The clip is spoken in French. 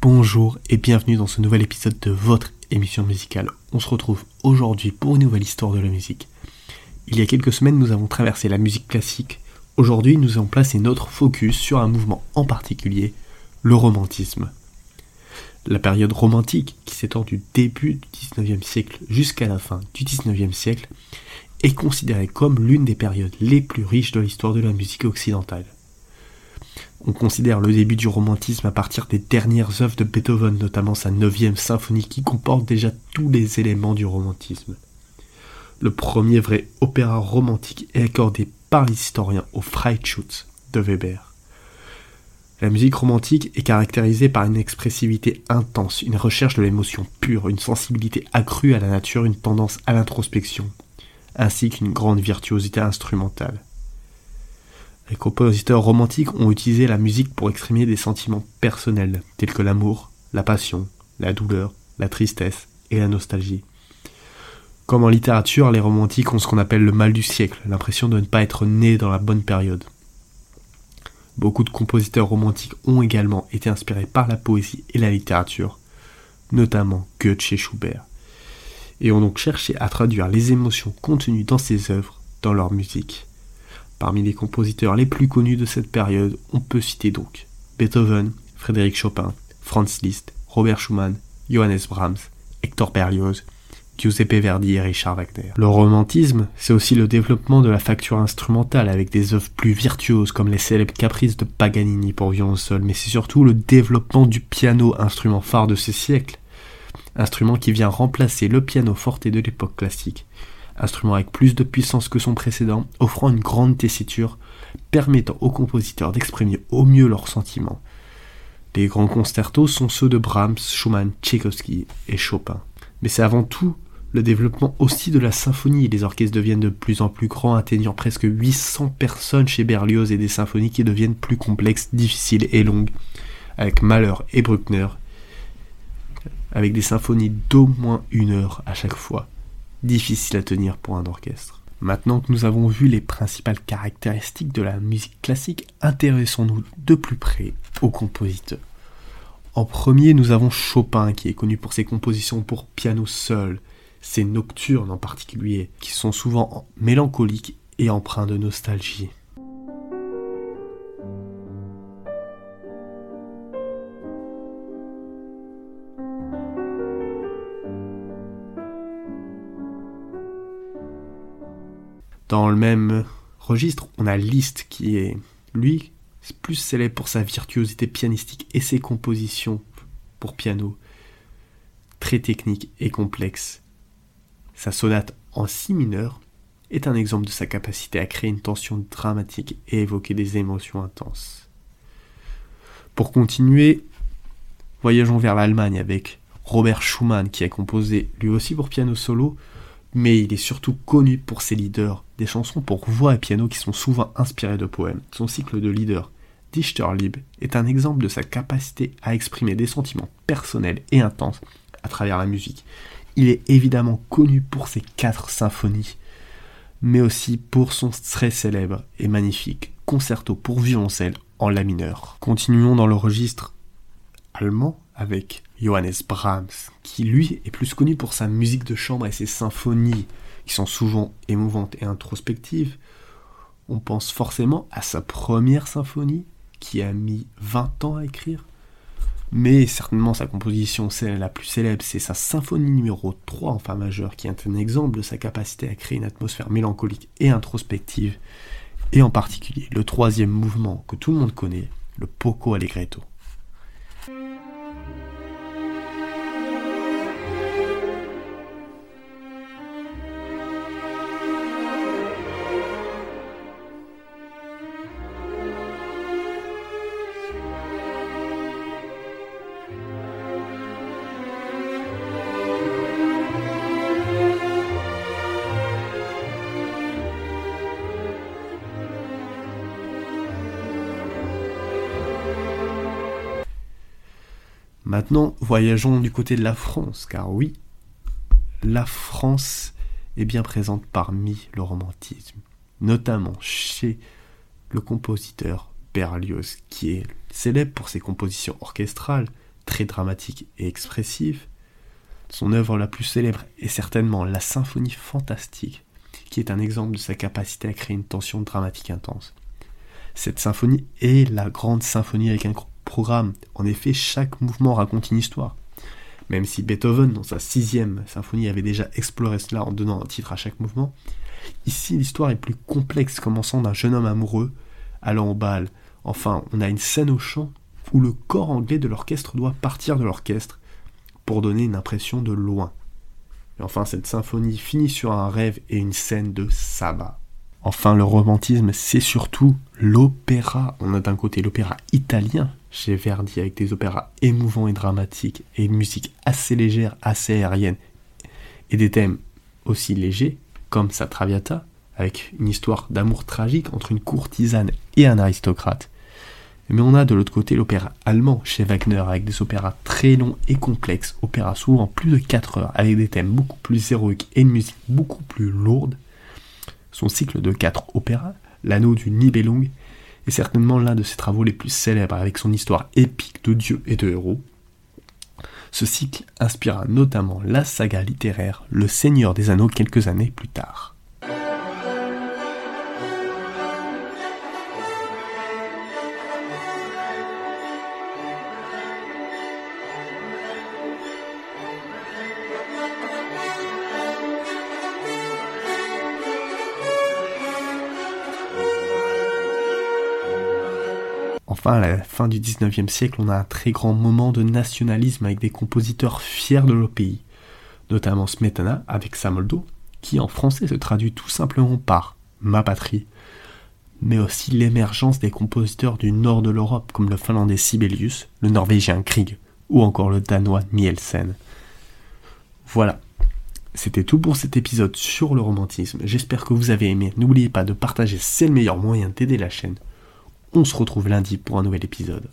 Bonjour et bienvenue dans ce nouvel épisode de votre émission musicale. On se retrouve aujourd'hui pour une nouvelle histoire de la musique. Il y a quelques semaines, nous avons traversé la musique classique. Aujourd'hui, nous allons placer notre focus sur un mouvement en particulier, le romantisme. La période romantique, qui s'étend du début du XIXe siècle jusqu'à la fin du XIXe siècle, est considérée comme l'une des périodes les plus riches de l'histoire de la musique occidentale. On considère le début du romantisme à partir des dernières œuvres de Beethoven, notamment sa 9 symphonie qui comporte déjà tous les éléments du romantisme. Le premier vrai opéra romantique est accordé par les historiens au Freischütz de Weber. La musique romantique est caractérisée par une expressivité intense, une recherche de l'émotion pure, une sensibilité accrue à la nature, une tendance à l'introspection, ainsi qu'une grande virtuosité instrumentale. Les compositeurs romantiques ont utilisé la musique pour exprimer des sentiments personnels, tels que l'amour, la passion, la douleur, la tristesse et la nostalgie. Comme en littérature, les romantiques ont ce qu'on appelle le mal du siècle, l'impression de ne pas être nés dans la bonne période. Beaucoup de compositeurs romantiques ont également été inspirés par la poésie et la littérature, notamment Goethe et Schubert, et ont donc cherché à traduire les émotions contenues dans ces œuvres dans leur musique. Parmi les compositeurs les plus connus de cette période, on peut citer donc Beethoven, Frédéric Chopin, Franz Liszt, Robert Schumann, Johannes Brahms, Hector Berlioz, Giuseppe Verdi et Richard Wagner. Le romantisme, c'est aussi le développement de la facture instrumentale avec des œuvres plus virtuoses comme les célèbres caprices de Paganini pour violon seul, mais c'est surtout le développement du piano, instrument phare de ces siècles. Instrument qui vient remplacer le piano forte de l'époque classique. Instrument avec plus de puissance que son précédent, offrant une grande tessiture, permettant aux compositeurs d'exprimer au mieux leurs sentiments. Les grands concertos sont ceux de Brahms, Schumann, Tchaïkovski et Chopin. Mais c'est avant tout le développement aussi de la symphonie. Les orchestres deviennent de plus en plus grands, atteignant presque 800 personnes chez Berlioz et des symphonies qui deviennent plus complexes, difficiles et longues, avec Mahler et Bruckner, avec des symphonies d'au moins une heure à chaque fois, difficiles à tenir pour un orchestre. Maintenant que nous avons vu les principales caractéristiques de la musique classique, intéressons-nous de plus près aux compositeurs. En premier, nous avons Chopin, qui est connu pour ses compositions pour piano seul, ces nocturnes en particulier, qui sont souvent mélancoliques et empreints de nostalgie. Dans le même registre, on a Liszt qui est, lui, plus célèbre pour sa virtuosité pianistique et ses compositions pour piano, très techniques et complexes. Sa sonate en si mineur est un exemple de sa capacité à créer une tension dramatique et évoquer des émotions intenses. Pour continuer, voyageons vers l'Allemagne avec Robert Schumann qui a composé lui aussi pour piano solo, mais il est surtout connu pour ses leaders, des chansons pour voix et piano qui sont souvent inspirées de poèmes. Son cycle de leaders, Dichterlieb, est un exemple de sa capacité à exprimer des sentiments personnels et intenses à travers la musique. Il est évidemment connu pour ses quatre symphonies, mais aussi pour son très célèbre et magnifique concerto pour violoncelle en la mineur. Continuons dans le registre allemand avec Johannes Brahms, qui lui est plus connu pour sa musique de chambre et ses symphonies, qui sont souvent émouvantes et introspectives. On pense forcément à sa première symphonie, qui a mis 20 ans à écrire, mais certainement sa composition celle la plus célèbre, c'est sa symphonie numéro 3 en fa majeur, qui est un exemple de sa capacité à créer une atmosphère mélancolique et introspective, et en particulier le troisième mouvement que tout le monde connaît, le Poco Allegretto. Maintenant, voyageons du côté de la France, car oui, la France est bien présente parmi le romantisme, notamment chez le compositeur Berlioz, qui est célèbre pour ses compositions orchestrales, très dramatiques et expressives. Son œuvre la plus célèbre est certainement la Symphonie fantastique, qui est un exemple de sa capacité à créer une tension dramatique intense. Cette symphonie est la grande symphonie avec un programme. En effet, chaque mouvement raconte une histoire. Même si Beethoven, dans sa sixième symphonie, avait déjà exploré cela en donnant un titre à chaque mouvement, ici l'histoire est plus complexe, commençant d'un jeune homme amoureux allant au bal. Enfin, on a une scène au chant où le corps anglais de l'orchestre doit partir de l'orchestre pour donner une impression de loin. Et enfin, cette symphonie finit sur un rêve et une scène de sabbat. Enfin, le romantisme, c'est surtout l'opéra. On a d'un côté l'opéra italien chez Verdi avec des opéras émouvants et dramatiques et une musique assez légère, assez aérienne et des thèmes aussi légers comme sa Traviata avec une histoire d'amour tragique entre une courtisane et un aristocrate. Mais on a de l'autre côté l'opéra allemand chez Wagner avec des opéras très longs et complexes, opéras souvent plus de 4 heures avec des thèmes beaucoup plus héroïques et une musique beaucoup plus lourde. Son cycle de 4 opéras, L'anneau du Nibelung, est certainement l'un de ses travaux les plus célèbres avec son histoire épique de dieux et de héros. Ce cycle inspira notamment la saga littéraire Le Seigneur des Anneaux quelques années plus tard. Enfin, à la fin du 19e siècle, on a un très grand moment de nationalisme avec des compositeurs fiers de leur pays, notamment Smetana avec Samoldo, qui en français se traduit tout simplement par ma patrie, mais aussi l'émergence des compositeurs du nord de l'Europe comme le finlandais Sibelius, le norvégien Krieg ou encore le danois Nielsen. Voilà, c'était tout pour cet épisode sur le romantisme. J'espère que vous avez aimé. N'oubliez pas de partager, c'est le meilleur moyen d'aider la chaîne. On se retrouve lundi pour un nouvel épisode.